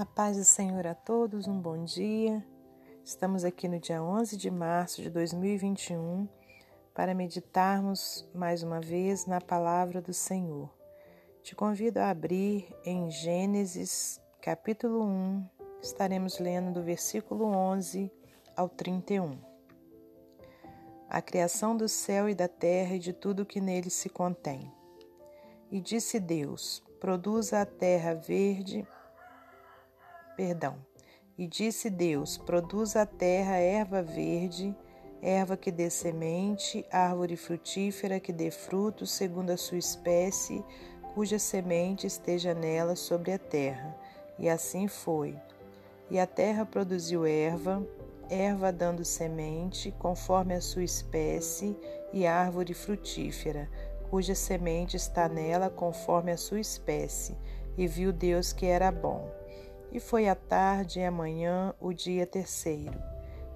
A paz do Senhor a todos, um bom dia. Estamos aqui no dia 11 de março de 2021 para meditarmos mais uma vez na palavra do Senhor. Te convido a abrir em Gênesis capítulo 1, estaremos lendo do versículo 11 ao 31. A criação do céu e da terra e de tudo que nele se contém. E disse Deus: Produza a terra verde perdão. E disse Deus: Produza a terra erva verde, erva que dê semente, árvore frutífera que dê fruto segundo a sua espécie, cuja semente esteja nela sobre a terra. E assim foi. E a terra produziu erva, erva dando semente, conforme a sua espécie, e árvore frutífera, cuja semente está nela conforme a sua espécie. E viu Deus que era bom. E foi a tarde e a manhã o dia terceiro.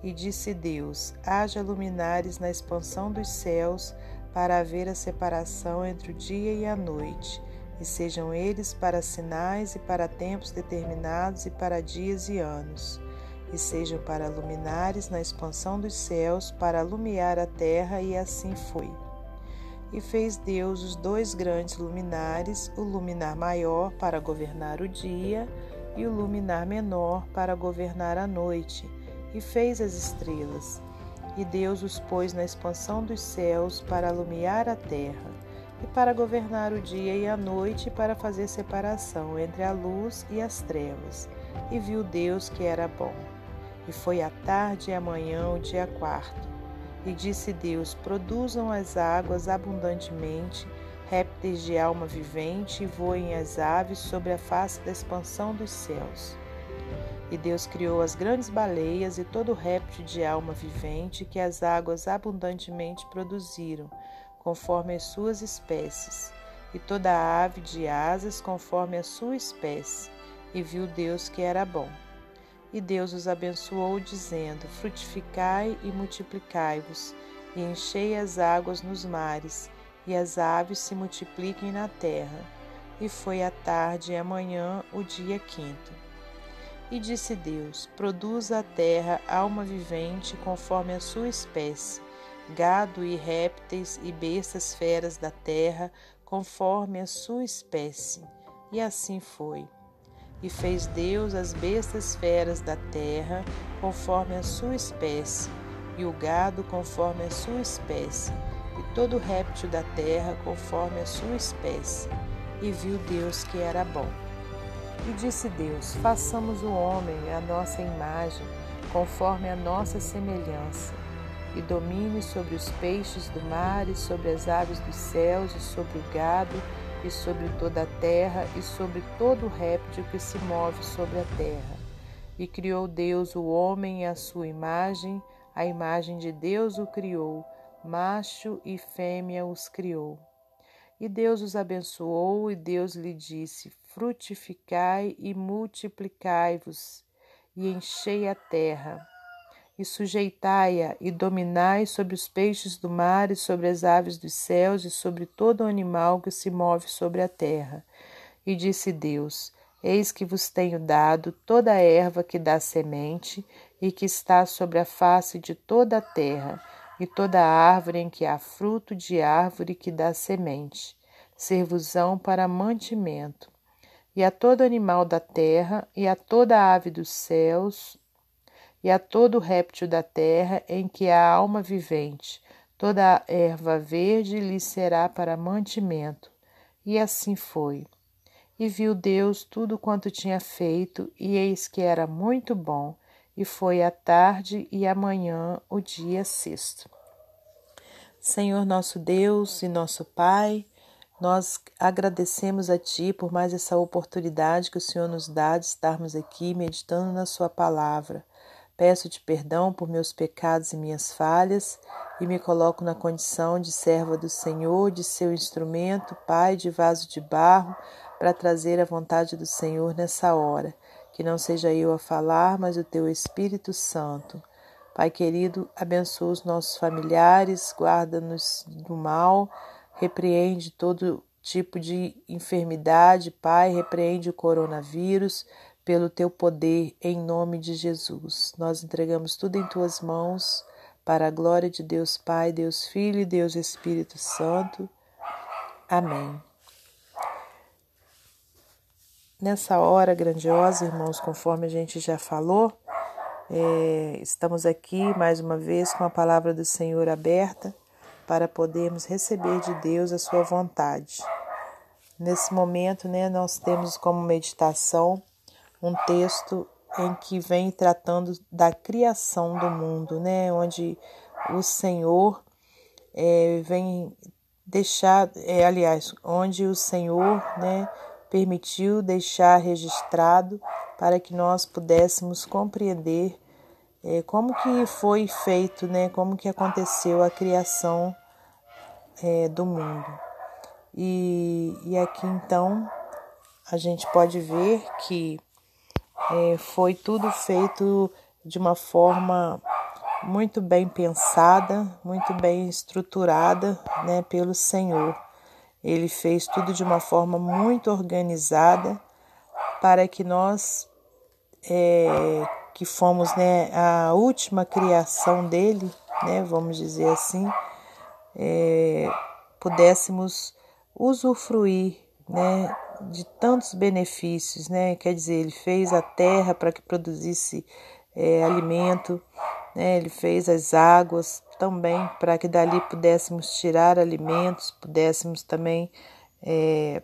E disse Deus: Haja luminares na expansão dos céus, para haver a separação entre o dia e a noite, e sejam eles para sinais e para tempos determinados e para dias e anos, e sejam para luminares na expansão dos céus, para alumiar a terra, e assim foi. E fez Deus os dois grandes luminares, o luminar maior para governar o dia, e o luminar menor para governar a noite, e fez as estrelas. E Deus os pôs na expansão dos céus para alumiar a terra, e para governar o dia e a noite, para fazer separação entre a luz e as trevas. E viu Deus que era bom. E foi a tarde e a manhã o dia quarto. E disse Deus: Produzam as águas abundantemente, répteis de alma vivente e voem as aves sobre a face da expansão dos céus. E Deus criou as grandes baleias e todo réptil de alma vivente que as águas abundantemente produziram, conforme as suas espécies, e toda ave de asas conforme a sua espécie. E viu Deus que era bom. E Deus os abençoou, dizendo: Frutificai e multiplicai-vos, e enchei as águas nos mares, e as aves se multipliquem na terra. E foi a tarde e a manhã o dia quinto. E disse Deus: Produza a terra alma vivente conforme a sua espécie, gado e répteis e bestas feras da terra conforme a sua espécie. E assim foi. E fez Deus as bestas feras da terra conforme a sua espécie, e o gado conforme a sua espécie e todo réptil da terra conforme a sua espécie. E viu Deus que era bom. E disse Deus: Façamos o homem a nossa imagem, conforme a nossa semelhança, e domine sobre os peixes do mar, e sobre as aves dos céus, e sobre o gado, e sobre toda a terra, e sobre todo réptil que se move sobre a terra. E criou Deus o homem à sua imagem, a imagem de Deus o criou macho e fêmea os criou. E Deus os abençoou, e Deus lhe disse: Frutificai e multiplicai-vos, e enchei a terra, e sujeitai-a, e dominai sobre os peixes do mar, e sobre as aves dos céus, e sobre todo animal que se move sobre a terra. E disse Deus: Eis que vos tenho dado toda a erva que dá semente, e que está sobre a face de toda a terra, e toda árvore em que há fruto de árvore que dá semente, servusão para mantimento, e a todo animal da terra, e a toda ave dos céus, e a todo réptil da terra em que há alma vivente, toda erva verde lhe será para mantimento. E assim foi. E viu Deus tudo quanto tinha feito, e eis que era muito bom, e foi a tarde e a manhã o dia sexto. Senhor nosso Deus e nosso Pai, nós agradecemos a Ti por mais essa oportunidade que o Senhor nos dá de estarmos aqui meditando na Sua palavra. Peço-te perdão por meus pecados e minhas falhas e me coloco na condição de serva do Senhor, de seu instrumento, Pai, de vaso de barro, para trazer a vontade do Senhor nessa hora. Que não seja eu a falar, mas o teu Espírito Santo. Pai querido, abençoa os nossos familiares, guarda-nos do mal, repreende todo tipo de enfermidade, Pai, repreende o coronavírus, pelo teu poder, em nome de Jesus. Nós entregamos tudo em tuas mãos, para a glória de Deus Pai, Deus Filho e Deus Espírito Santo. Amém. Nessa hora grandiosa, irmãos, conforme a gente já falou, é, estamos aqui mais uma vez com a palavra do Senhor aberta para podermos receber de Deus a sua vontade. Nesse momento, né, nós temos como meditação um texto em que vem tratando da criação do mundo, né, onde o Senhor é, vem deixar, é, aliás, onde o Senhor, né, permitiu deixar registrado para que nós pudéssemos compreender é, como que foi feito, né, como que aconteceu a criação é, do mundo. E, e aqui então a gente pode ver que é, foi tudo feito de uma forma muito bem pensada, muito bem estruturada né, pelo Senhor. Ele fez tudo de uma forma muito organizada para que nós, é, que fomos né, a última criação dele, né, vamos dizer assim, é, pudéssemos usufruir né, de tantos benefícios, né? Quer dizer, ele fez a terra para que produzisse é, alimento, né? Ele fez as águas também para que dali pudéssemos tirar alimentos, pudéssemos também é,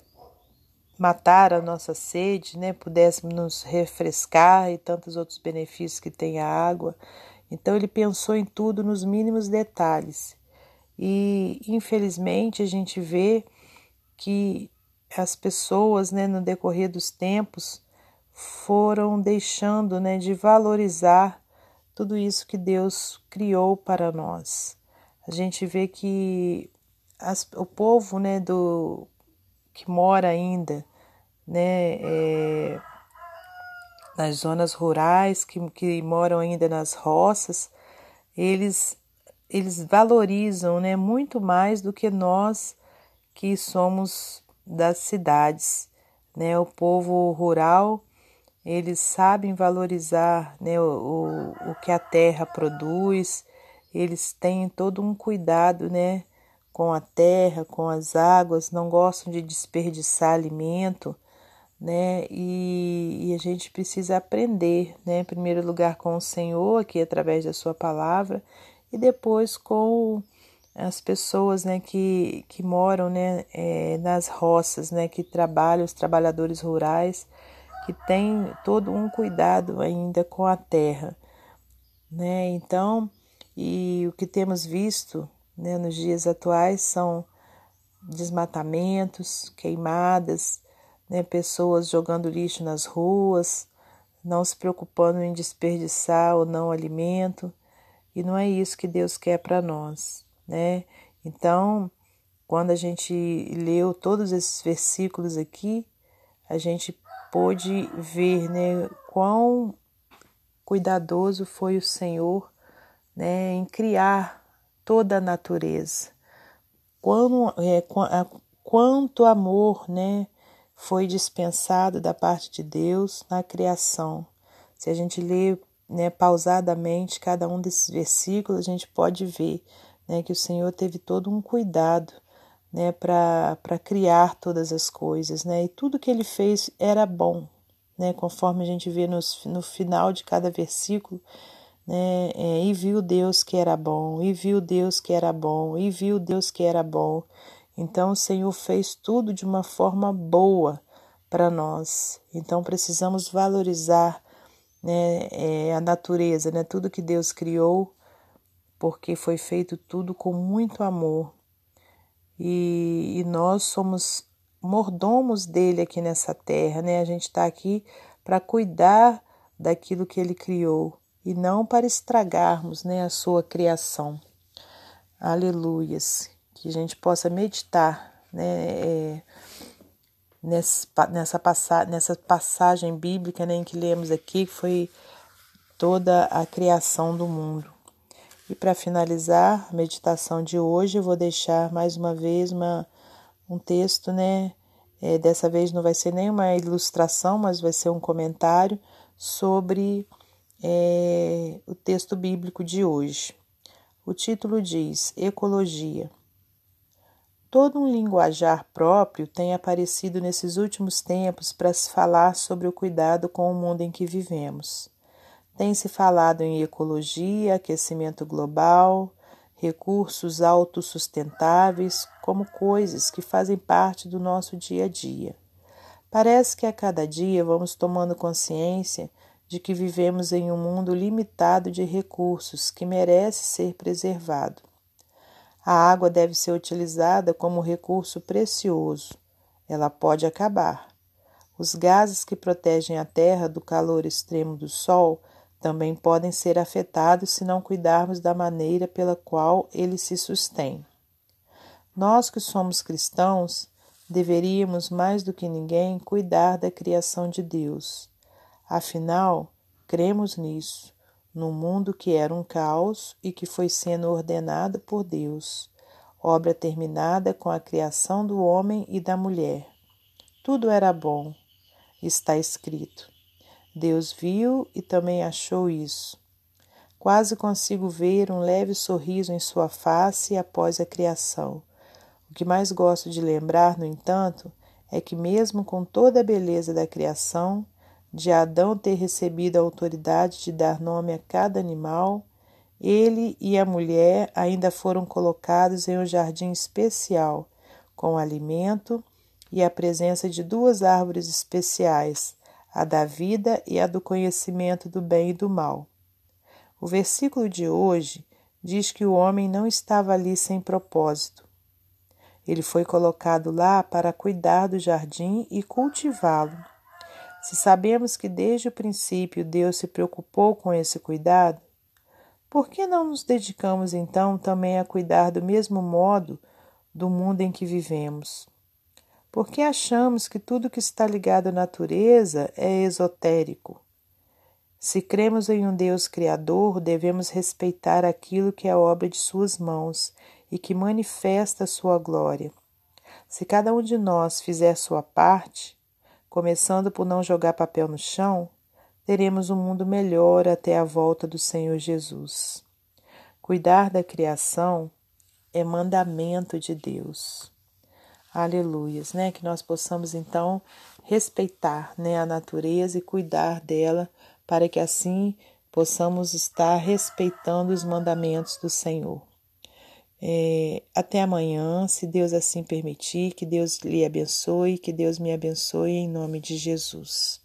matar a nossa sede, né? Pudéssemos nos refrescar e tantos outros benefícios que tem a água. Então ele pensou em tudo nos mínimos detalhes. E infelizmente a gente vê que as pessoas, né, no decorrer dos tempos, foram deixando, né, de valorizar tudo isso que Deus criou para nós. A gente vê que as, o povo, né, do que mora ainda, né, é, nas zonas rurais, que, que moram ainda nas roças, eles eles valorizam, né, muito mais do que nós que somos das cidades, né? O povo rural, eles sabem valorizar, né, o, o, que a terra produz, eles têm todo um cuidado, né, com a terra, com as águas, não gostam de desperdiçar alimento, né? E, e, a gente precisa aprender, né? Em primeiro lugar com o Senhor, aqui através da Sua palavra, e depois com as pessoas né, que, que moram né, é, nas roças, né, que trabalham, os trabalhadores rurais, que têm todo um cuidado ainda com a terra. Né? Então, e o que temos visto né, nos dias atuais são desmatamentos, queimadas, né, pessoas jogando lixo nas ruas, não se preocupando em desperdiçar ou não alimento, e não é isso que Deus quer para nós né? Então, quando a gente leu todos esses versículos aqui, a gente pôde ver, né, quão cuidadoso foi o Senhor, né, em criar toda a natureza. Quão, é, quanto amor, né, foi dispensado da parte de Deus na criação. Se a gente lê né, pausadamente cada um desses versículos, a gente pode ver né, que o Senhor teve todo um cuidado né, para criar todas as coisas, né, e tudo que ele fez era bom, né, conforme a gente vê no, no final de cada versículo, né, é, e viu Deus que era bom, e viu Deus que era bom, e viu Deus que era bom. Então o Senhor fez tudo de uma forma boa para nós. Então precisamos valorizar né, é, a natureza, né, tudo que Deus criou porque foi feito tudo com muito amor. E, e nós somos mordomos dele aqui nessa terra, né? A gente está aqui para cuidar daquilo que ele criou e não para estragarmos, né, a sua criação. Aleluias. Que a gente possa meditar, né, é, nessa, passa, nessa passagem bíblica né, em que lemos aqui, que foi toda a criação do mundo. E para finalizar a meditação de hoje, eu vou deixar mais uma vez uma, um texto, né, É, dessa vez não vai ser nenhuma ilustração, mas vai ser um comentário sobre é, o texto bíblico de hoje. O título diz Ecologia. Todo um linguajar próprio tem aparecido nesses últimos tempos para se falar sobre o cuidado com o mundo em que vivemos. Tem se falado em ecologia, aquecimento global, recursos autossustentáveis como coisas que fazem parte do nosso dia a dia. Parece que a cada dia vamos tomando consciência de que vivemos em um mundo limitado de recursos que merece ser preservado. A água deve ser utilizada como recurso precioso. Ela pode acabar. Os gases que protegem a Terra do calor extremo do Sol também podem ser afetados se não cuidarmos da maneira pela qual ele se sustém. Nós que somos cristãos deveríamos mais do que ninguém cuidar da criação de Deus. Afinal, cremos nisso no mundo que era um caos e que foi sendo ordenado por Deus, obra terminada com a criação do homem e da mulher. Tudo era bom, está escrito. Deus viu e também achou isso. Quase consigo ver um leve sorriso em sua face após a criação. O que mais gosto de lembrar, no entanto, é que, mesmo com toda a beleza da criação, de Adão ter recebido a autoridade de dar nome a cada animal, ele e a mulher ainda foram colocados em um jardim especial, com alimento e a presença de duas árvores especiais, a da vida e a do conhecimento do bem e do mal. O versículo de hoje diz que o homem não estava ali sem propósito. Ele foi colocado lá para cuidar do jardim e cultivá-lo. Se sabemos que desde o princípio Deus se preocupou com esse cuidado, por que não nos dedicamos então também a cuidar do mesmo modo do mundo em que vivemos? Por que achamos que tudo que está ligado à natureza é esotérico? Se cremos em um Deus Criador, devemos respeitar aquilo que é obra de Suas mãos e que manifesta Sua glória. Se cada um de nós fizer sua parte, começando por não jogar papel no chão, teremos um mundo melhor até a volta do Senhor Jesus. Cuidar da criação é mandamento de Deus. Aleluias, né? Que nós possamos então respeitar, né, a natureza e cuidar dela, para que assim possamos estar respeitando os mandamentos do Senhor. É, até amanhã, se Deus assim permitir, que Deus lhe abençoe, que Deus me abençoe em nome de Jesus.